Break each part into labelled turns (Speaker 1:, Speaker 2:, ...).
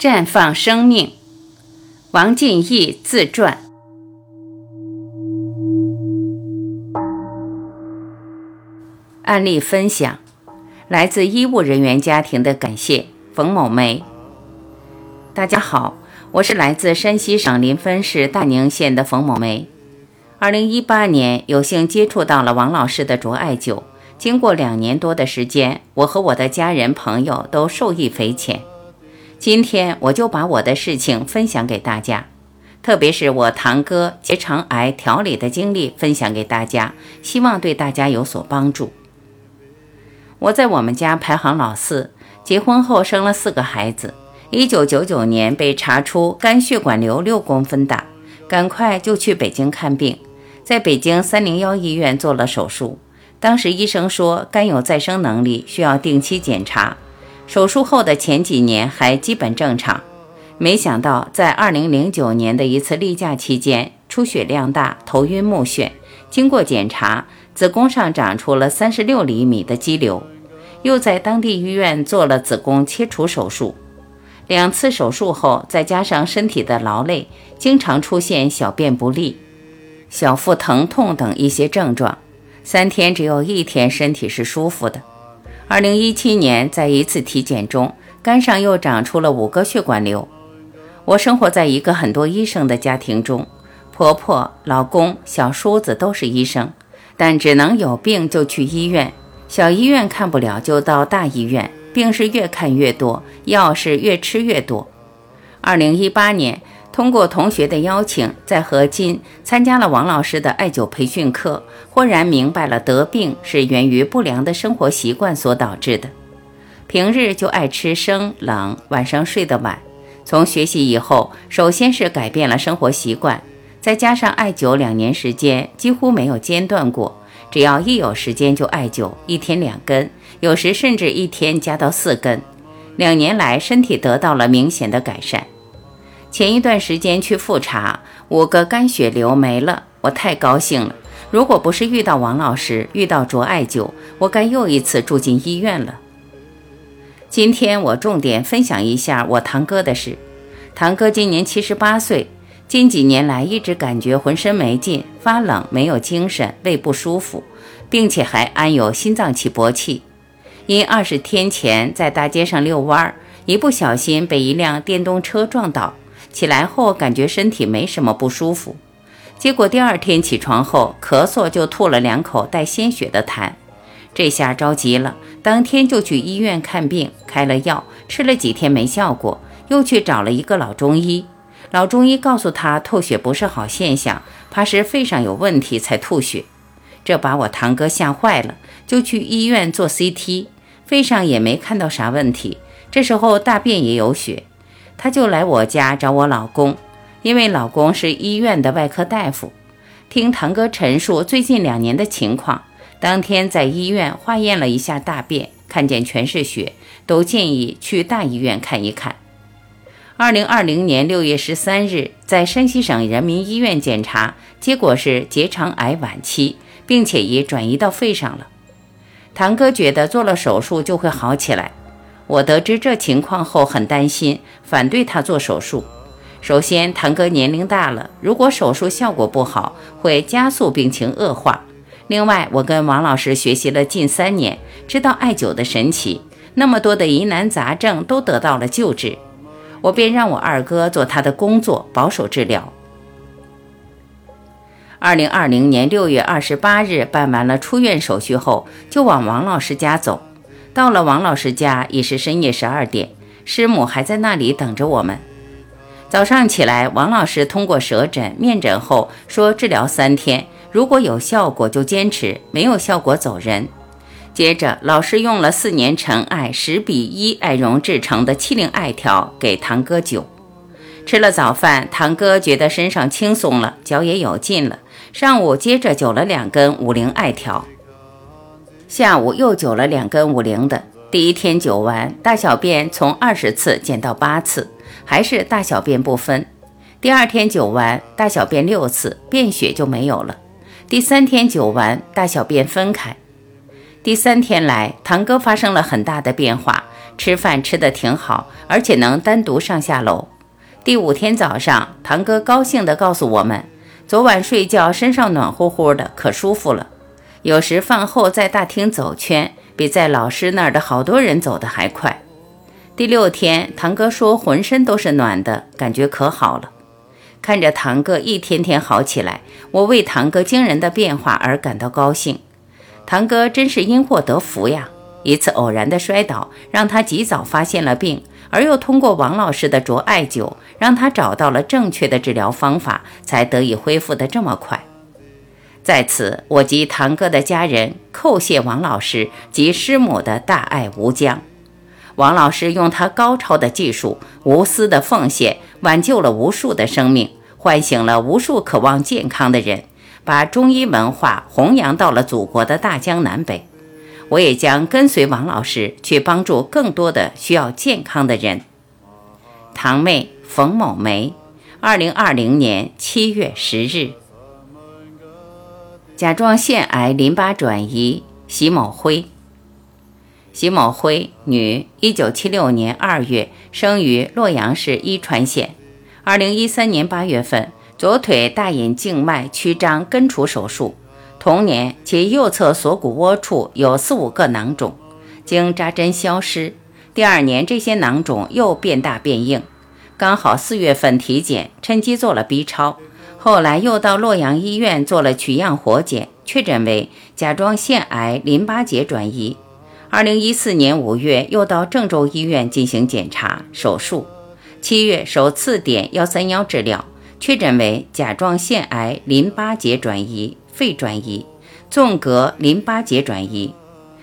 Speaker 1: 绽放生命，王进义自传。案例分享，来自医务人员家庭的感谢，冯某梅。大家好，我是来自山西省临汾市大宁县的冯某梅。二零一八年，有幸接触到了王老师的卓艾灸。经过两年多的时间，我和我的家人朋友都受益匪浅。今天我就把我的事情分享给大家，特别是我堂哥结肠癌调理的经历分享给大家，希望对大家有所帮助。我在我们家排行老四，结婚后生了四个孩子。一九九九年被查出肝血管瘤六公分大，赶快就去北京看病，在北京三零幺医院做了手术。当时医生说肝有再生能力，需要定期检查。手术后的前几年还基本正常，没想到在2009年的一次例假期间，出血量大，头晕目眩。经过检查，子宫上长出了36厘米的肌瘤，又在当地医院做了子宫切除手术。两次手术后，再加上身体的劳累，经常出现小便不利、小腹疼痛等一些症状。三天只有一天身体是舒服的。二零一七年，在一次体检中，肝上又长出了五个血管瘤。我生活在一个很多医生的家庭中，婆婆、老公、小叔子都是医生，但只能有病就去医院，小医院看不了就到大医院，病是越看越多，药是越吃越多。二零一八年。通过同学的邀请，在河津参加了王老师的艾灸培训课，忽然明白了得病是源于不良的生活习惯所导致的。平日就爱吃生冷，晚上睡得晚。从学习以后，首先是改变了生活习惯，再加上艾灸两年时间，几乎没有间断过。只要一有时间就艾灸，一天两根，有时甚至一天加到四根。两年来，身体得到了明显的改善。前一段时间去复查，五个肝血瘤没了，我太高兴了。如果不是遇到王老师，遇到卓艾灸，我该又一次住进医院了。今天我重点分享一下我堂哥的事。堂哥今年七十八岁，近几年来一直感觉浑身没劲、发冷、没有精神、胃不舒服，并且还安有心脏起搏器。因二十天前在大街上遛弯，一不小心被一辆电动车撞倒。起来后感觉身体没什么不舒服，结果第二天起床后咳嗽就吐了两口带鲜血的痰，这下着急了，当天就去医院看病，开了药，吃了几天没效果，又去找了一个老中医，老中医告诉他吐血不是好现象，怕是肺上有问题才吐血，这把我堂哥吓坏了，就去医院做 CT，肺上也没看到啥问题，这时候大便也有血。他就来我家找我老公，因为老公是医院的外科大夫。听堂哥陈述最近两年的情况，当天在医院化验了一下大便，看见全是血，都建议去大医院看一看。二零二零年六月十三日，在山西省人民医院检查，结果是结肠癌晚期，并且已转移到肺上了。堂哥觉得做了手术就会好起来。我得知这情况后很担心，反对他做手术。首先，堂哥年龄大了，如果手术效果不好，会加速病情恶化。另外，我跟王老师学习了近三年，知道艾灸的神奇，那么多的疑难杂症都得到了救治，我便让我二哥做他的工作，保守治疗。二零二零年六月二十八日办完了出院手续后，就往王老师家走。到了王老师家已是深夜十二点，师母还在那里等着我们。早上起来，王老师通过舌诊、面诊后说治疗三天，如果有效果就坚持，没有效果走人。接着，老师用了四年陈艾十比一艾绒制成的七零艾条给堂哥灸。吃了早饭，堂哥觉得身上轻松了，脚也有劲了。上午接着灸了两根五零艾条。下午又灸了两根五零的，第一天灸完，大小便从二十次减到八次，还是大小便不分。第二天灸完，大小便六次，便血就没有了。第三天灸完，大小便分开。第三天来，堂哥发生了很大的变化，吃饭吃得挺好，而且能单独上下楼。第五天早上，堂哥高兴地告诉我们，昨晚睡觉身上暖乎乎的，可舒服了。有时饭后在大厅走圈，比在老师那儿的好多人走得还快。第六天，堂哥说浑身都是暖的，感觉可好了。看着堂哥一天天好起来，我为堂哥惊人的变化而感到高兴。堂哥真是因祸得福呀！一次偶然的摔倒，让他及早发现了病。而又通过王老师的卓艾灸，让他找到了正确的治疗方法，才得以恢复得这么快。在此，我及堂哥的家人叩谢王老师及师母的大爱无疆。王老师用他高超的技术、无私的奉献，挽救了无数的生命，唤醒了无数渴望健康的人，把中医文化弘扬到了祖国的大江南北。我也将跟随王老师去帮助更多的需要健康的人。堂妹冯某梅，二零二零年七月十日。甲状腺癌淋巴转移，席某辉。席某辉，女，一九七六年二月生于洛阳市伊川县。二零一三年八月份，左腿大隐静脉曲张根除手术。同年，其右侧锁骨窝处有四五个囊肿，经扎针消失。第二年，这些囊肿又变大变硬。刚好四月份体检，趁机做了 B 超。后来又到洛阳医院做了取样活检，确诊为甲状腺癌淋巴结转移。二零一四年五月，又到郑州医院进行检查手术。七月首次点幺三幺治疗，确诊为甲状腺癌淋巴结转移。肺转移，纵隔淋巴结转移，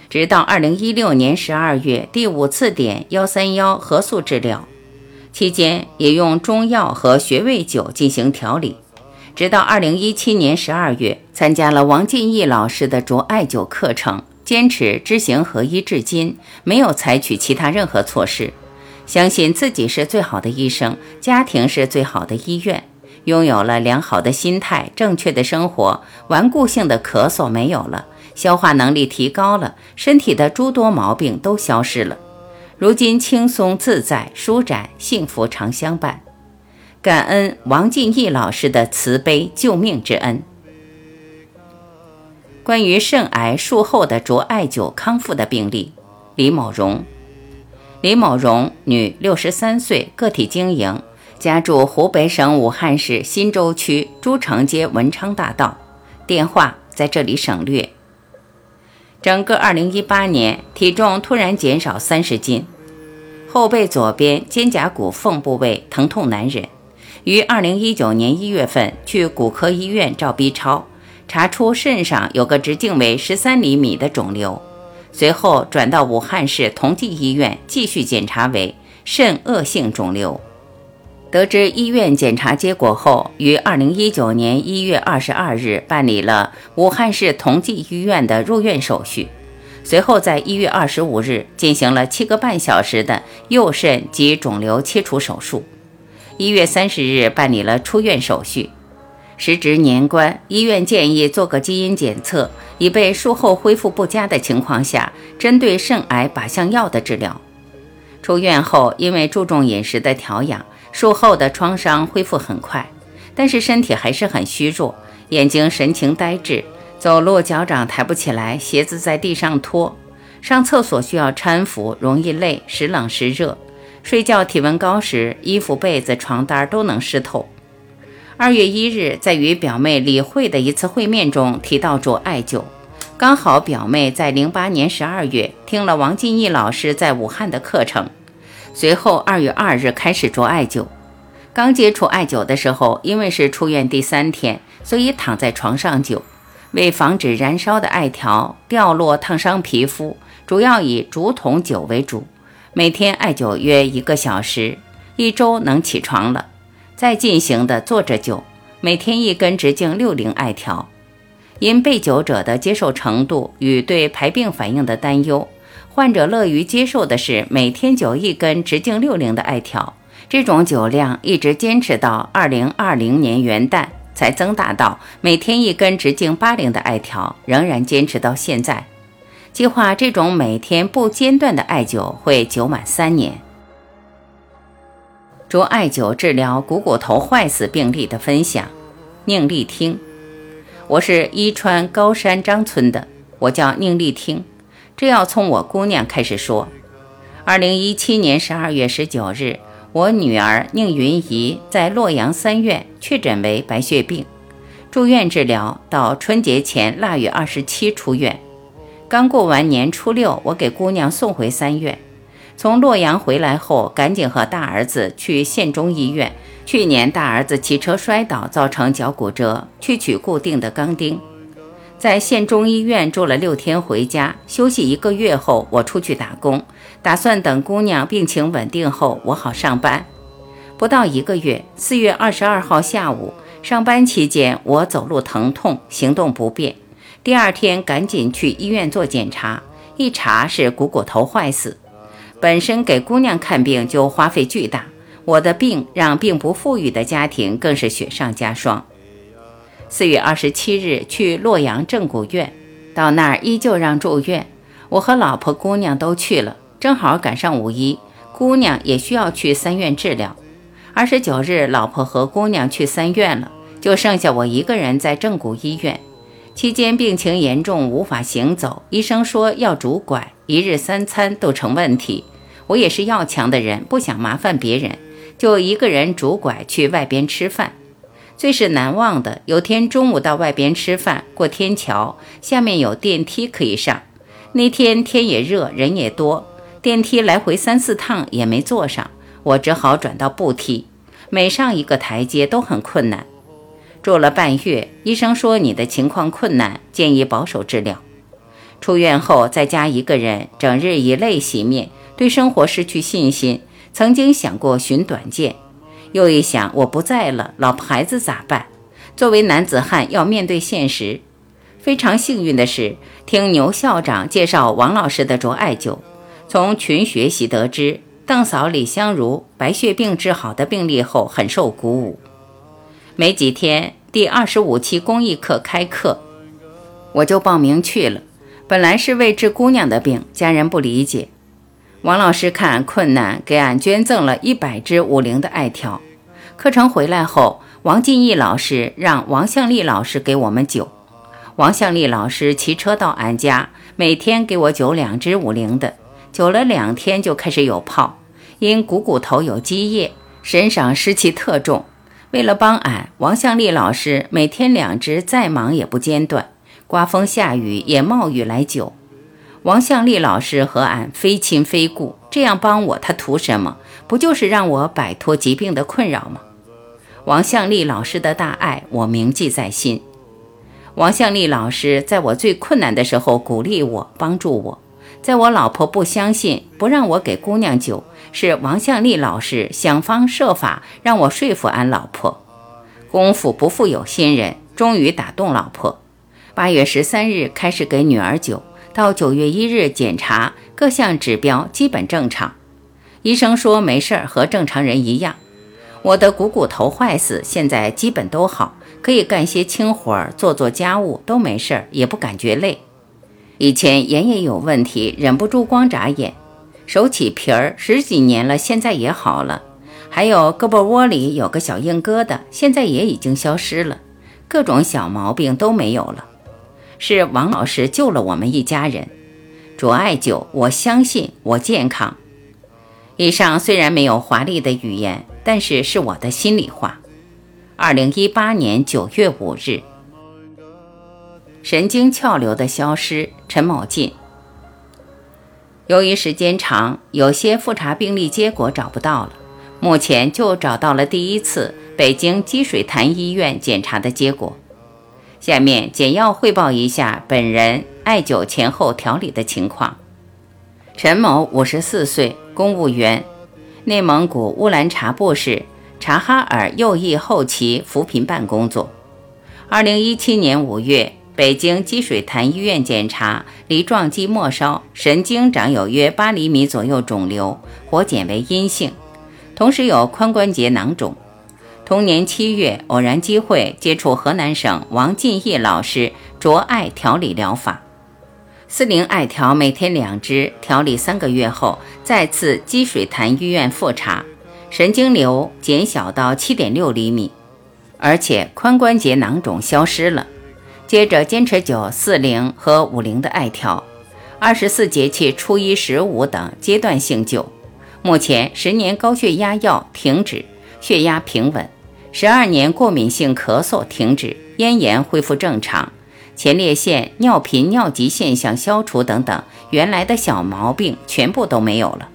Speaker 1: 直到二零一六年十二月第五次点幺三幺核素治疗，期间也用中药和穴位灸进行调理，直到二零一七年十二月参加了王进义老师的卓艾灸课程，坚持知行合一至今，没有采取其他任何措施，相信自己是最好的医生，家庭是最好的医院。拥有了良好的心态，正确的生活，顽固性的咳嗽没有了，消化能力提高了，身体的诸多毛病都消失了。如今轻松自在、舒展，幸福常相伴。感恩王进义老师的慈悲救命之恩。关于肾癌术后的卓艾灸康复的病例，李某荣，李某荣，女，六十三岁，个体经营。家住湖北省武汉市新洲区朱城街文昌大道，电话在这里省略。整个2018年体重突然减少三十斤，后背左边肩胛骨缝部位疼痛难忍。于2019年1月份去骨科医院照 B 超，查出肾上有个直径为十三厘米的肿瘤，随后转到武汉市同济医院继续检查为肾恶性肿瘤。得知医院检查结果后，于二零一九年一月二十二日办理了武汉市同济医院的入院手续，随后在一月二十五日进行了七个半小时的右肾及肿瘤切除手术，一月三十日办理了出院手续。时值年关，医院建议做个基因检测，以备术后恢复不佳的情况下，针对肾癌靶向药的治疗。出院后，因为注重饮食的调养。术后的创伤恢复很快，但是身体还是很虚弱，眼睛神情呆滞，走路脚掌抬不起来，鞋子在地上拖，上厕所需要搀扶，容易累，时冷时热，睡觉体温高时，衣服、被子、床单都能湿透。二月一日，在与表妹李慧的一次会面中提到做艾灸，刚好表妹在零八年十二月听了王进义老师在武汉的课程。随后，二月二日开始做艾灸。刚接触艾灸的时候，因为是出院第三天，所以躺在床上灸。为防止燃烧的艾条掉落烫伤皮肤，主要以竹筒灸为主。每天艾灸约一个小时，一周能起床了。再进行的坐着灸，每天一根直径六零艾条。因被灸者的接受程度与对排病反应的担忧。患者乐于接受的是每天灸一根直径六零的艾条，这种灸量一直坚持到二零二零年元旦才增大到每天一根直径八零的艾条，仍然坚持到现在。计划这种每天不间断的艾灸会灸满三年。着艾灸治疗股骨头坏死病例的分享，宁丽听。我是伊川高山张村的，我叫宁丽听。这要从我姑娘开始说。二零一七年十二月十九日，我女儿宁云怡在洛阳三院确诊为白血病，住院治疗到春节前腊月二十七出院。刚过完年初六，我给姑娘送回三院。从洛阳回来后，赶紧和大儿子去县中医院。去年大儿子骑车摔倒，造成脚骨折，去取固定的钢钉。在县中医院住了六天，回家休息一个月后，我出去打工，打算等姑娘病情稳定后，我好上班。不到一个月，四月二十二号下午，上班期间我走路疼痛，行动不便。第二天赶紧去医院做检查，一查是股骨头坏死。本身给姑娘看病就花费巨大，我的病让并不富裕的家庭更是雪上加霜。四月二十七日去洛阳正骨院，到那儿依旧让住院，我和老婆姑娘都去了，正好赶上五一，姑娘也需要去三院治疗。二十九日，老婆和姑娘去三院了，就剩下我一个人在正骨医院。期间病情严重，无法行走，医生说要拄拐，一日三餐都成问题。我也是要强的人，不想麻烦别人，就一个人拄拐去外边吃饭。最是难忘的，有天中午到外边吃饭，过天桥，下面有电梯可以上。那天天也热，人也多，电梯来回三四趟也没坐上，我只好转到步梯，每上一个台阶都很困难。住了半月，医生说你的情况困难，建议保守治疗。出院后在家一个人，整日以泪洗面，对生活失去信心。曾经想过寻短见，又一想我不在了，老婆孩子咋办？作为男子汉要面对现实。非常幸运的是，听牛校长介绍王老师的卓艾灸，从群学习得知邓嫂李香茹白血病治好的病例后，很受鼓舞。没几天，第二十五期公益课开课，我就报名去了。本来是为治姑娘的病，家人不理解。王老师看困难，给俺捐赠了一百支五灵的艾条。课程回来后，王进义老师让王向丽老师给我们灸。王向丽老师骑车到俺家，每天给我灸两支五灵的。灸了两天就开始有泡，因股骨头有积液，身上湿气特重。为了帮俺，王向丽老师每天两支，再忙也不间断，刮风下雨也冒雨来灸。王向丽老师和俺非亲非故，这样帮我，他图什么？不就是让我摆脱疾病的困扰吗？王向丽老师的大爱，我铭记在心。王向丽老师在我最困难的时候鼓励我，帮助我。在我老婆不相信，不让我给姑娘灸，是王向丽老师想方设法让我说服俺老婆。功夫不负有心人，终于打动老婆。八月十三日开始给女儿灸，到九月一日检查各项指标基本正常，医生说没事儿，和正常人一样。我的股骨头坏死，现在基本都好，可以干些轻活儿，做做家务都没事儿，也不感觉累。以前眼也有问题，忍不住光眨眼，手起皮儿，十几年了，现在也好了。还有胳膊窝里有个小硬疙瘩，现在也已经消失了，各种小毛病都没有了。是王老师救了我们一家人。主艾灸，我相信我健康。以上虽然没有华丽的语言，但是是我的心里话。二零一八年九月五日。神经鞘瘤的消失，陈某进。由于时间长，有些复查病例结果找不到了。目前就找到了第一次北京积水潭医院检查的结果。下面简要汇报一下本人艾灸前后调理的情况。陈某，五十四岁，公务员，内蒙古乌兰察布市察哈尔右翼后旗扶贫办工作。二零一七年五月。北京积水潭医院检查梨状肌末梢神经长有约八厘米左右肿瘤，活检为阴性，同时有髋关节囊肿。同年七月，偶然机会接触河南省王进义老师卓爱调理疗法。四零艾条每天两支，调理三个月后，再次积水潭医院复查，神经瘤减小到七点六厘米，而且髋关节囊肿消失了。接着坚持九四零和五零的艾条，二十四节气初一十五等阶段性灸。目前十年高血压药停止，血压平稳；十二年过敏性咳嗽停止，咽炎恢复正常。前列腺、尿频、尿急现象消除等等，原来的小毛病全部都没有了。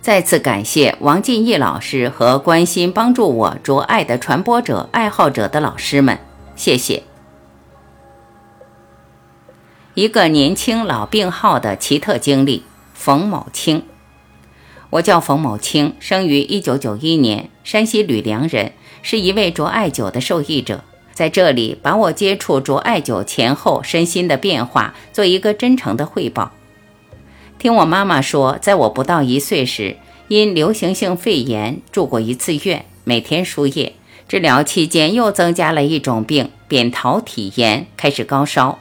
Speaker 1: 再次感谢王进义老师和关心帮助我着爱的传播者、爱好者的老师们，谢谢。一个年轻老病号的奇特经历，冯某清。我叫冯某清，生于一九九一年，山西吕梁人，是一位着艾灸的受益者。在这里，把我接触着艾灸前后身心的变化做一个真诚的汇报。听我妈妈说，在我不到一岁时，因流行性肺炎住过一次院，每天输液。治疗期间又增加了一种病——扁桃体炎，开始高烧。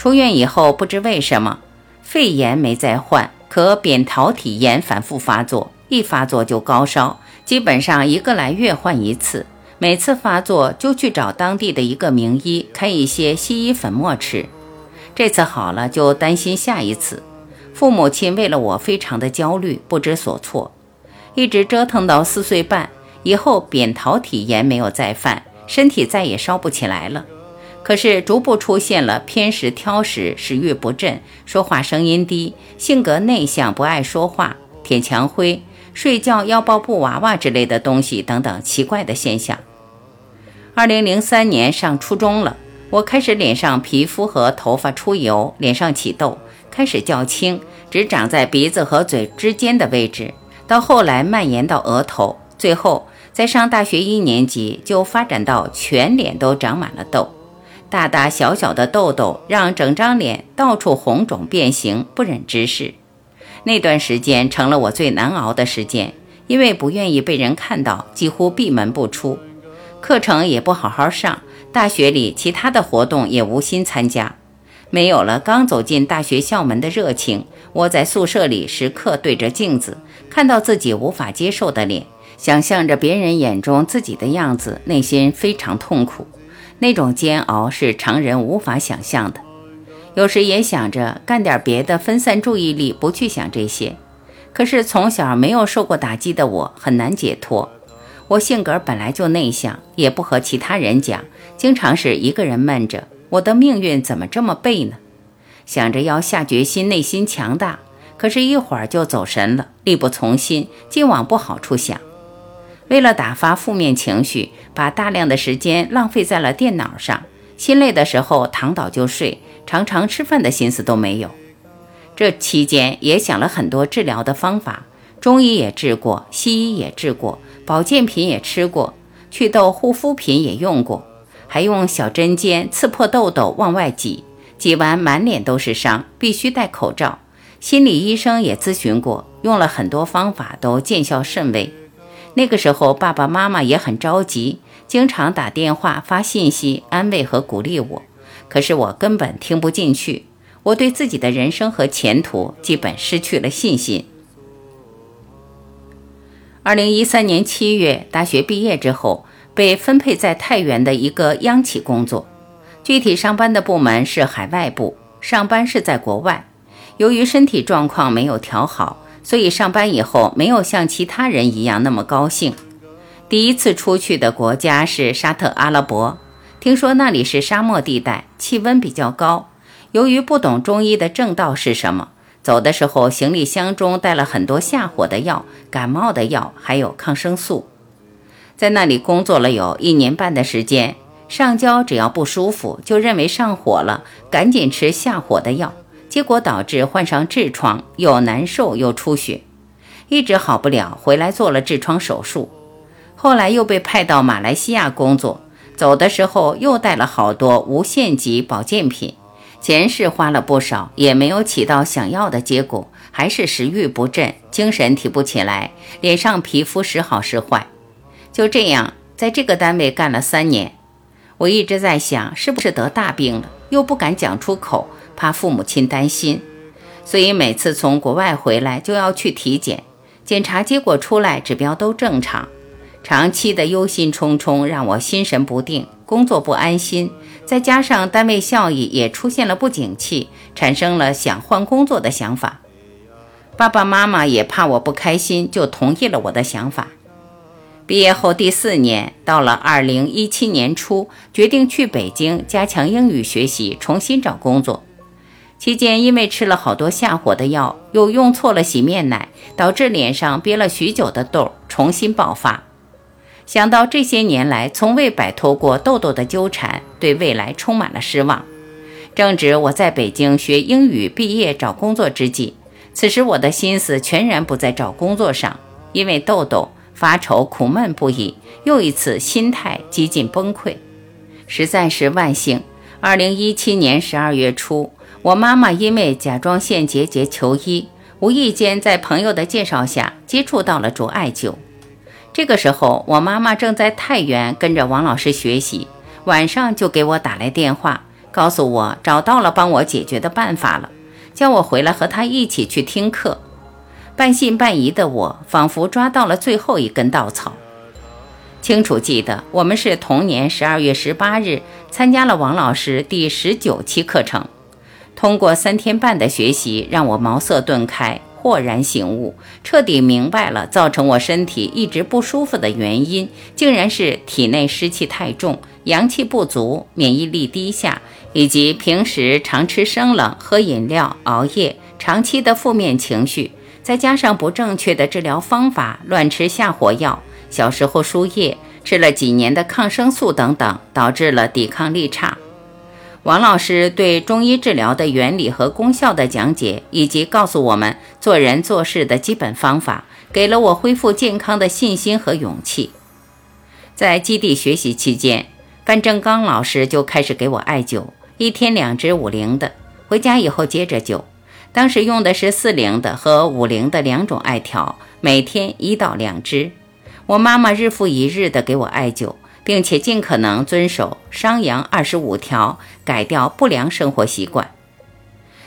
Speaker 1: 出院以后，不知为什么，肺炎没再患，可扁桃体炎反复发作，一发作就高烧，基本上一个来月换一次。每次发作就去找当地的一个名医开一些西医粉末吃，这次好了就担心下一次。父母亲为了我非常的焦虑，不知所措，一直折腾到四岁半以后，扁桃体炎没有再犯，身体再也烧不起来了。可是逐步出现了偏食、挑食、食欲不振、说话声音低、性格内向、不爱说话、舔墙灰、睡觉要抱布娃娃之类的东西等等奇怪的现象。二零零三年上初中了，我开始脸上皮肤和头发出油，脸上起痘，开始较轻，只长在鼻子和嘴之间的位置，到后来蔓延到额头，最后在上大学一年级就发展到全脸都长满了痘，大大小小的痘痘让整张脸到处红肿变形，不忍直视。那段时间成了我最难熬的时间，因为不愿意被人看到，几乎闭门不出。课程也不好好上，大学里其他的活动也无心参加，没有了刚走进大学校门的热情。窝在宿舍里，时刻对着镜子，看到自己无法接受的脸，想象着别人眼中自己的样子，内心非常痛苦。那种煎熬是常人无法想象的。有时也想着干点别的，分散注意力，不去想这些。可是从小没有受过打击的我，很难解脱。我性格本来就内向，也不和其他人讲，经常是一个人闷着。我的命运怎么这么背呢？想着要下决心，内心强大，可是一会儿就走神了，力不从心，尽往不好处想。为了打发负面情绪，把大量的时间浪费在了电脑上。心累的时候躺倒就睡，常常吃饭的心思都没有。这期间也想了很多治疗的方法，中医也治过，西医也治过。保健品也吃过，祛痘护肤品也用过，还用小针尖刺破痘痘往外挤，挤完满脸都是伤，必须戴口罩。心理医生也咨询过，用了很多方法都见效甚微。那个时候爸爸妈妈也很着急，经常打电话发信息安慰和鼓励我，可是我根本听不进去。我对自己的人生和前途基本失去了信心。二零一三年七月，大学毕业之后，被分配在太原的一个央企工作，具体上班的部门是海外部，上班是在国外。由于身体状况没有调好，所以上班以后没有像其他人一样那么高兴。第一次出去的国家是沙特阿拉伯，听说那里是沙漠地带，气温比较高。由于不懂中医的正道是什么。走的时候，行李箱中带了很多下火的药、感冒的药，还有抗生素。在那里工作了有一年半的时间，上焦只要不舒服，就认为上火了，赶紧吃下火的药，结果导致患上痔疮，又难受又出血，一直好不了，回来做了痔疮手术。后来又被派到马来西亚工作，走的时候又带了好多无限级保健品。钱是花了不少，也没有起到想要的结果，还是食欲不振，精神提不起来，脸上皮肤时好时坏。就这样，在这个单位干了三年，我一直在想，是不是得大病了？又不敢讲出口，怕父母亲担心，所以每次从国外回来就要去体检，检查结果出来指标都正常。长期的忧心忡忡让我心神不定，工作不安心，再加上单位效益也出现了不景气，产生了想换工作的想法。爸爸妈妈也怕我不开心，就同意了我的想法。毕业后第四年，到了二零一七年初，决定去北京加强英语学习，重新找工作。期间因为吃了好多下火的药，又用错了洗面奶，导致脸上憋了许久的痘重新爆发。想到这些年来从未摆脱过痘痘的纠缠，对未来充满了失望。正值我在北京学英语毕业找工作之际，此时我的心思全然不在找工作上，因为痘痘发愁苦闷不已，又一次心态几近崩溃。实在是万幸，二零一七年十二月初，我妈妈因为甲状腺结节求医，无意间在朋友的介绍下接触到了卓艾灸。这个时候，我妈妈正在太原跟着王老师学习，晚上就给我打来电话，告诉我找到了帮我解决的办法了，叫我回来和她一起去听课。半信半疑的我，仿佛抓到了最后一根稻草。清楚记得，我们是同年十二月十八日参加了王老师第十九期课程，通过三天半的学习，让我茅塞顿开。豁然醒悟，彻底明白了造成我身体一直不舒服的原因，竟然是体内湿气太重、阳气不足、免疫力低下，以及平时常吃生冷、喝饮料、熬夜，长期的负面情绪，再加上不正确的治疗方法、乱吃下火药、小时候输液、吃了几年的抗生素等等，导致了抵抗力差。王老师对中医治疗的原理和功效的讲解，以及告诉我们做人做事的基本方法，给了我恢复健康的信心和勇气。在基地学习期间，范正刚老师就开始给我艾灸，一天两支五零的，回家以后接着灸。当时用的是四零的和五零的两种艾条，每天一到两支。我妈妈日复一日的给我艾灸。并且尽可能遵守商阳二十五条，改掉不良生活习惯。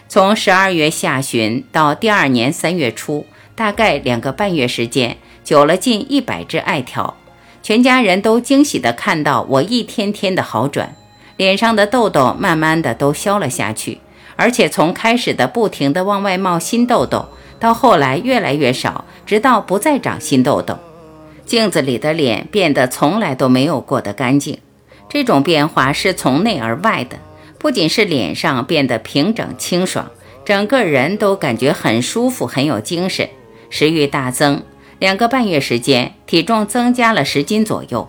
Speaker 1: 从十二月下旬到第二年三月初，大概两个半月时间，灸了近一百支艾条，全家人都惊喜地看到我一天天的好转，脸上的痘痘慢慢的都消了下去，而且从开始的不停的往外冒新痘痘，到后来越来越少，直到不再长新痘痘。镜子里的脸变得从来都没有过的干净，这种变化是从内而外的，不仅是脸上变得平整清爽，整个人都感觉很舒服，很有精神，食欲大增。两个半月时间，体重增加了十斤左右，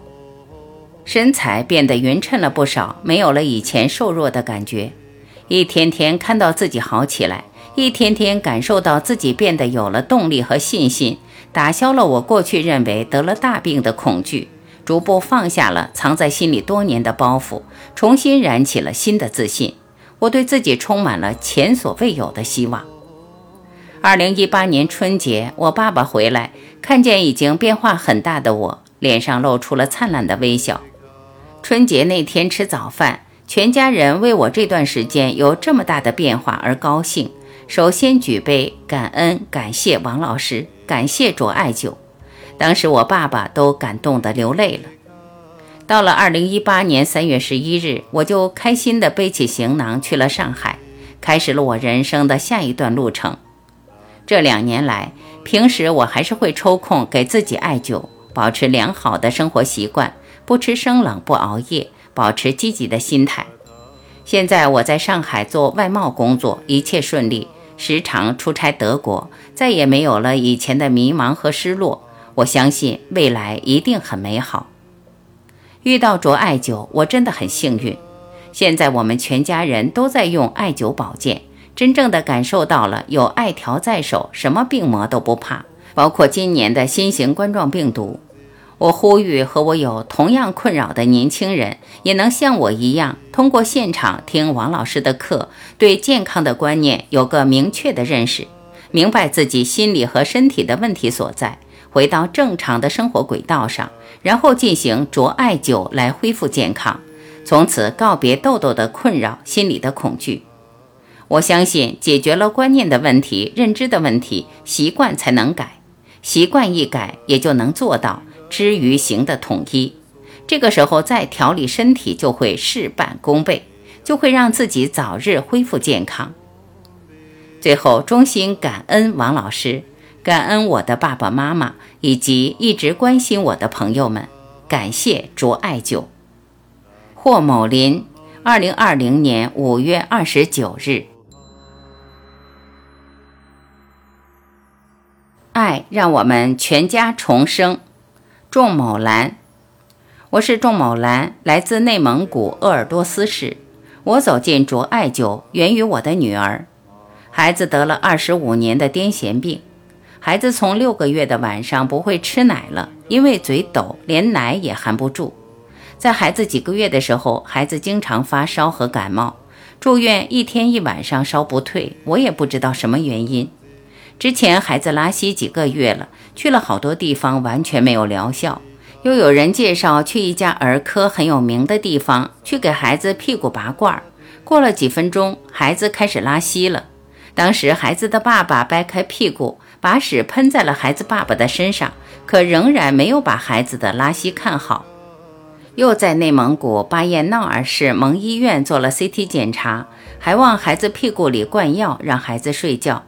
Speaker 1: 身材变得匀称了不少，没有了以前瘦弱的感觉。一天天看到自己好起来，一天天感受到自己变得有了动力和信心。打消了我过去认为得了大病的恐惧，逐步放下了藏在心里多年的包袱，重新燃起了新的自信。我对自己充满了前所未有的希望。二零一八年春节，我爸爸回来，看见已经变化很大的我，脸上露出了灿烂的微笑。春节那天吃早饭，全家人为我这段时间有这么大的变化而高兴。首先举杯感恩，感谢王老师。感谢卓艾灸，当时我爸爸都感动得流泪了。到了二零一八年三月十一日，我就开心地背起行囊去了上海，开始了我人生的下一段路程。这两年来，平时我还是会抽空给自己艾灸，保持良好的生活习惯，不吃生冷，不熬夜，保持积极的心态。现在我在上海做外贸工作，一切顺利。时常出差德国，再也没有了以前的迷茫和失落。我相信未来一定很美好。遇到卓艾灸，我真的很幸运。现在我们全家人都在用艾灸保健，真正的感受到了有艾条在手，什么病魔都不怕，包括今年的新型冠状病毒。我呼吁和我有同样困扰的年轻人，也能像我一样，通过现场听王老师的课，对健康的观念有个明确的认识，明白自己心理和身体的问题所在，回到正常的生活轨道上，然后进行着艾灸来恢复健康，从此告别痘痘的困扰，心理的恐惧。我相信，解决了观念的问题、认知的问题，习惯才能改。习惯一改，也就能做到知于行的统一。这个时候再调理身体，就会事半功倍，就会让自己早日恢复健康。最后，衷心感恩王老师，感恩我的爸爸妈妈以及一直关心我的朋友们，感谢卓艾灸。霍某林，二零二零年五月二十九日。爱让我们全家重生。仲某兰，我是仲某兰，来自内蒙古鄂尔多斯市。我走进卓艾灸，源于我的女儿。孩子得了二十五年的癫痫病，孩子从六个月的晚上不会吃奶了，因为嘴抖，连奶也含不住。在孩子几个月的时候，孩子经常发烧和感冒，住院一天一晚上烧不退，我也不知道什么原因。之前孩子拉稀几个月了，去了好多地方，完全没有疗效。又有人介绍去一家儿科很有名的地方，去给孩子屁股拔罐儿。过了几分钟，孩子开始拉稀了。当时孩子的爸爸掰开屁股，把屎喷在了孩子爸爸的身上，可仍然没有把孩子的拉稀看好。又在内蒙古巴彦淖尔市蒙医院做了 CT 检查，还往孩子屁股里灌药，让孩子睡觉。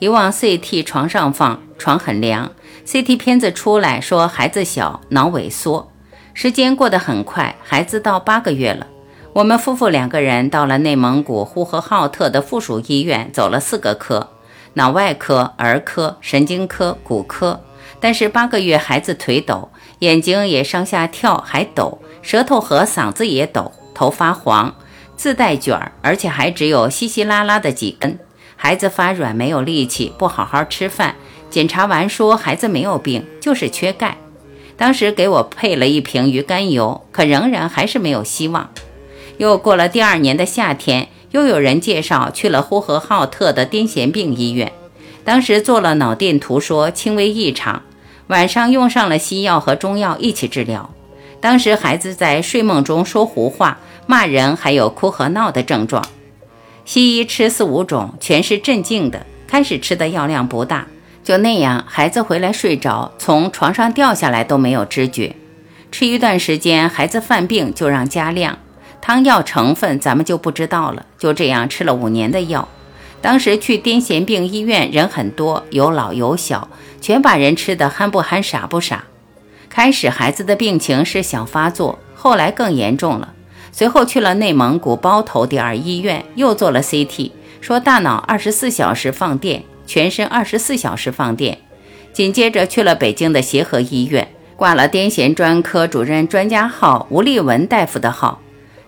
Speaker 1: 一往 CT 床上放，床很凉。CT 片子出来说孩子小，脑萎缩。时间过得很快，孩子到八个月了。我们夫妇两个人到了内蒙古呼和浩特的附属医院，走了四个科：脑外科、儿科、神经科、骨科。但是八个月孩子腿抖，眼睛也上下跳，还抖，舌头和嗓子也抖，头发黄，自带卷儿，而且还只有稀稀拉拉的几根。孩子发软，没有力气，不好好吃饭。检查完说孩子没有病，就是缺钙。当时给我配了一瓶鱼肝油，可仍然还是没有希望。又过了第二年的夏天，又有人介绍去了呼和浩特的癫痫病医院。当时做了脑电图，说轻微异常。晚上用上了西药和中药一起治疗。当时孩子在睡梦中说胡话、骂人，还有哭和闹的症状。西医吃四五种，全是镇静的。开始吃的药量不大，就那样，孩子回来睡着，从床上掉下来都没有知觉。吃一段时间，孩子犯病就让加量，汤药成分咱们就不知道了。就这样吃了五年的药。当时去癫痫病医院人很多，有老有小，全把人吃的憨不憨傻不傻。开始孩子的病情是小发作，后来更严重了。随后去了内蒙古包头第二医院，又做了 CT，说大脑二十四小时放电，全身二十四小时放电。紧接着去了北京的协和医院，挂了癫痫专科主任专家号吴立文大夫的号。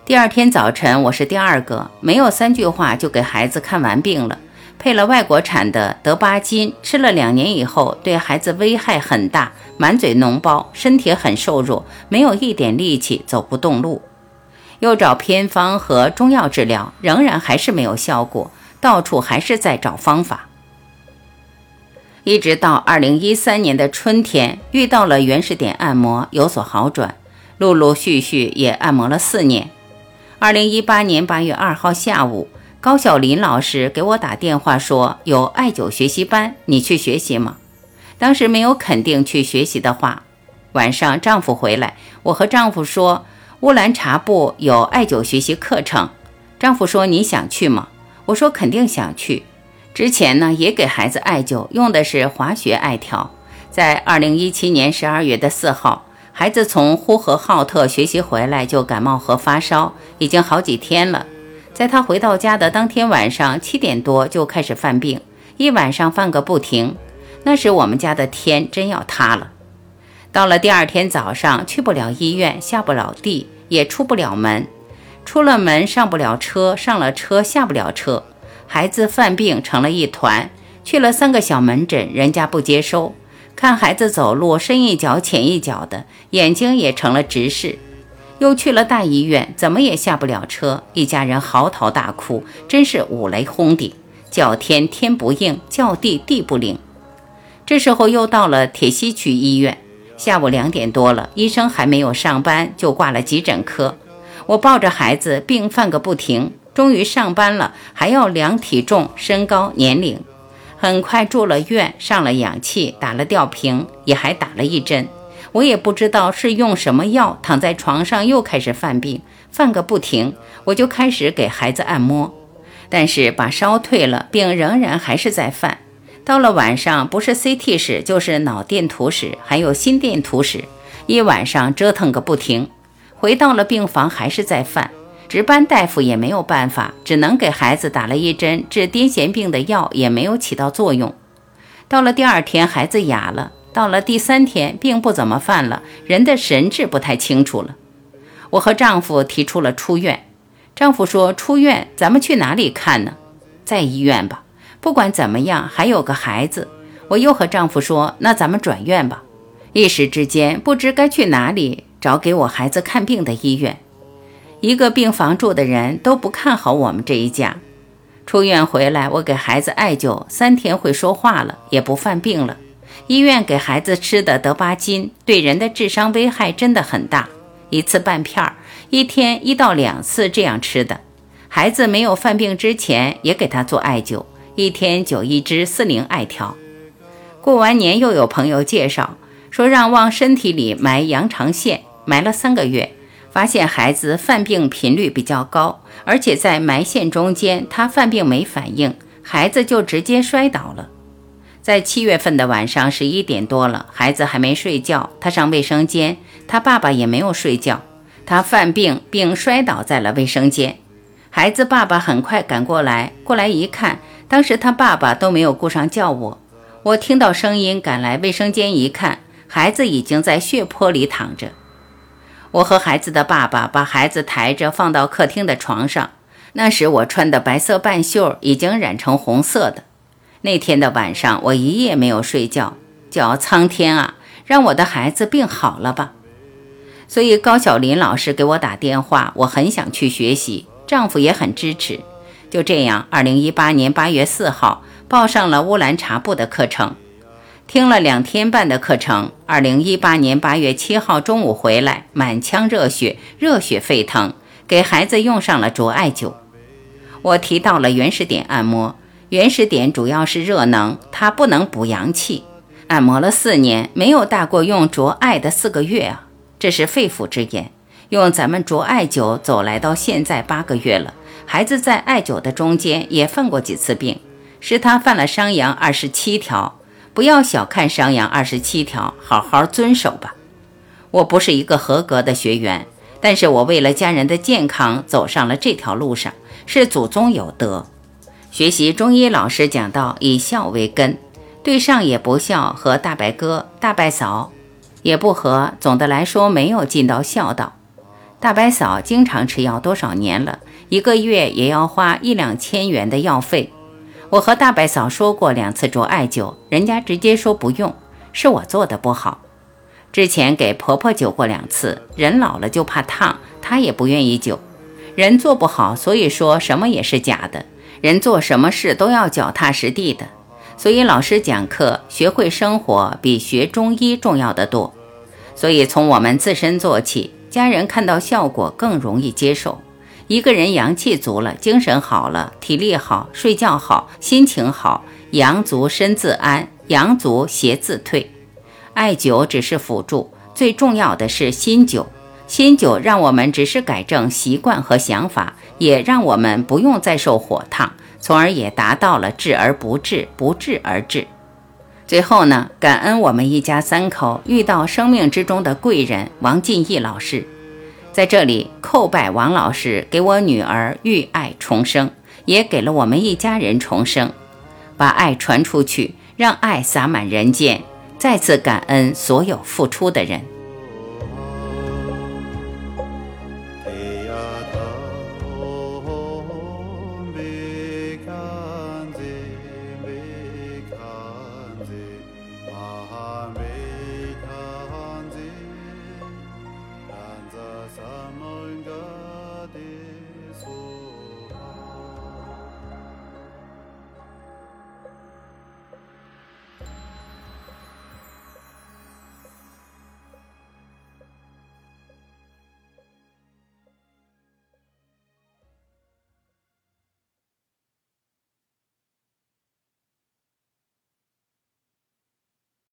Speaker 1: 第二天早晨，我是第二个，没有三句话就给孩子看完病了，配了外国产的德巴金，吃了两年以后，对孩子危害很大，满嘴脓包，身体很瘦弱，没有一点力气，走不动路。又找偏方和中药治疗，仍然还是没有效果，到处还是在找方法。一直到二零一三年的春天，遇到了原始点按摩，有所好转，陆陆续续也按摩了四年。二零一八年八月二号下午，高晓林老师给我打电话说有艾灸学习班，你去学习吗？当时没有肯定去学习的话。晚上丈夫回来，我和丈夫说。乌兰察布有艾灸学习课程，丈夫说你想去吗？我说肯定想去。之前呢也给孩子艾灸，用的是滑雪艾条。在二零一七年十二月的四号，孩子从呼和浩特学习回来就感冒和发烧，已经好几天了。在他回到家的当天晚上七点多就开始犯病，一晚上犯个不停。那时我们家的天真要塌了。到了第二天早上，去不了医院，下不了地。也出不了门，出了门上不了车，上了车下不了车。孩子犯病成了一团，去了三个小门诊，人家不接收。看孩子走路深一脚浅一脚的，眼睛也成了直视。又去了大医院，怎么也下不了车。一家人嚎啕大哭，真是五雷轰顶，叫天天不应，叫地地不灵。这时候又到了铁西区医院。下午两点多了，医生还没有上班，就挂了急诊科。我抱着孩子病犯个不停，终于上班了，还要量体重、身高、年龄。很快住了院，上了氧气，打了吊瓶，也还打了一针。我也不知道是用什么药，躺在床上又开始犯病，犯个不停。我就开始给孩子按摩，但是把烧退了，病仍然还是在犯。到了晚上，不是 CT 室就是脑电图室，还有心电图室，一晚上折腾个不停。回到了病房，还是在犯。值班大夫也没有办法，只能给孩子打了一针治癫痫病的药，也没有起到作用。到了第二天，孩子哑了。到了第三天，病不怎么犯了，人的神志不太清楚了。我和丈夫提出了出院。丈夫说：“出院，咱们去哪里看呢？在医院吧。不管怎么样，还有个孩子。”我又和丈夫说：“那咱们转院吧。”一时之间不知该去哪里找给我孩子看病的医院。一个病房住的人都不看好我们这一家。出院回来，我给孩子艾灸，三天会说话了，也不犯病了。医院给孩子吃的德巴金对人的智商危害真的很大，一次半片儿，一天一到两次这样吃的。孩子没有犯病之前也给他做艾灸，一天九一支四零艾条。过完年又有朋友介绍说让往身体里埋羊肠线，埋了三个月，发现孩子犯病频率比较高，而且在埋线中间他犯病没反应，孩子就直接摔倒了。在七月份的晚上十一点多了，孩子还没睡觉，他上卫生间，他爸爸也没有睡觉，他犯病并摔倒在了卫生间。孩子爸爸很快赶过来，过来一看，当时他爸爸都没有顾上叫我，我听到声音赶来卫生间一看，孩子已经在血泊里躺着。我和孩子的爸爸把孩子抬着放到客厅的床上，那时我穿的白色半袖已经染成红色的。那天的晚上，我一夜没有睡觉，叫苍天啊，让我的孩子病好了吧。所以高小林老师给我打电话，我很想去学习，丈夫也很支持。就这样，二零一八年八月四号报上了乌兰察布的课程，听了两天半的课程。二零一八年八月七号中午回来，满腔热血，热血沸腾，给孩子用上了卓艾灸。我提到了原始点按摩。原始点主要是热能，它不能补阳气。按摩了四年，没有大过用卓艾的四个月啊，这是肺腑之言。用咱们卓艾灸走来到现在八个月了，孩子在艾灸的中间也犯过几次病，是他犯了伤阳二十七条。不要小看伤阳二十七条，好好遵守吧。我不是一个合格的学员，但是我为了家人的健康走上了这条路上，是祖宗有德。学习中医老师讲到，以孝为根，对上也不孝，和大白哥、大白嫂也不和。总的来说，没有尽到孝道。大白嫂经常吃药，多少年了，一个月也要花一两千元的药费。我和大白嫂说过两次做艾灸，人家直接说不用，是我做的不好。之前给婆婆灸过两次，人老了就怕烫，她也不愿意灸。人做不好，所以说什么也是假的。人做什么事都要脚踏实地的，所以老师讲课，学会生活比学中医重要的多。所以从我们自身做起，家人看到效果更容易接受。一个人阳气足了，精神好了，体力好，睡觉好，心情好，阳足身自安，阳足邪自退。艾灸只是辅助，最重要的是心灸。心灸让我们只是改正习惯和想法，也让我们不用再受火烫，从而也达到了治而不治，不治而治。最后呢，感恩我们一家三口遇到生命之中的贵人王进义老师，在这里叩拜王老师给我女儿遇爱重生，也给了我们一家人重生，把爱传出去，让爱洒满人间。再次感恩所有付出的人。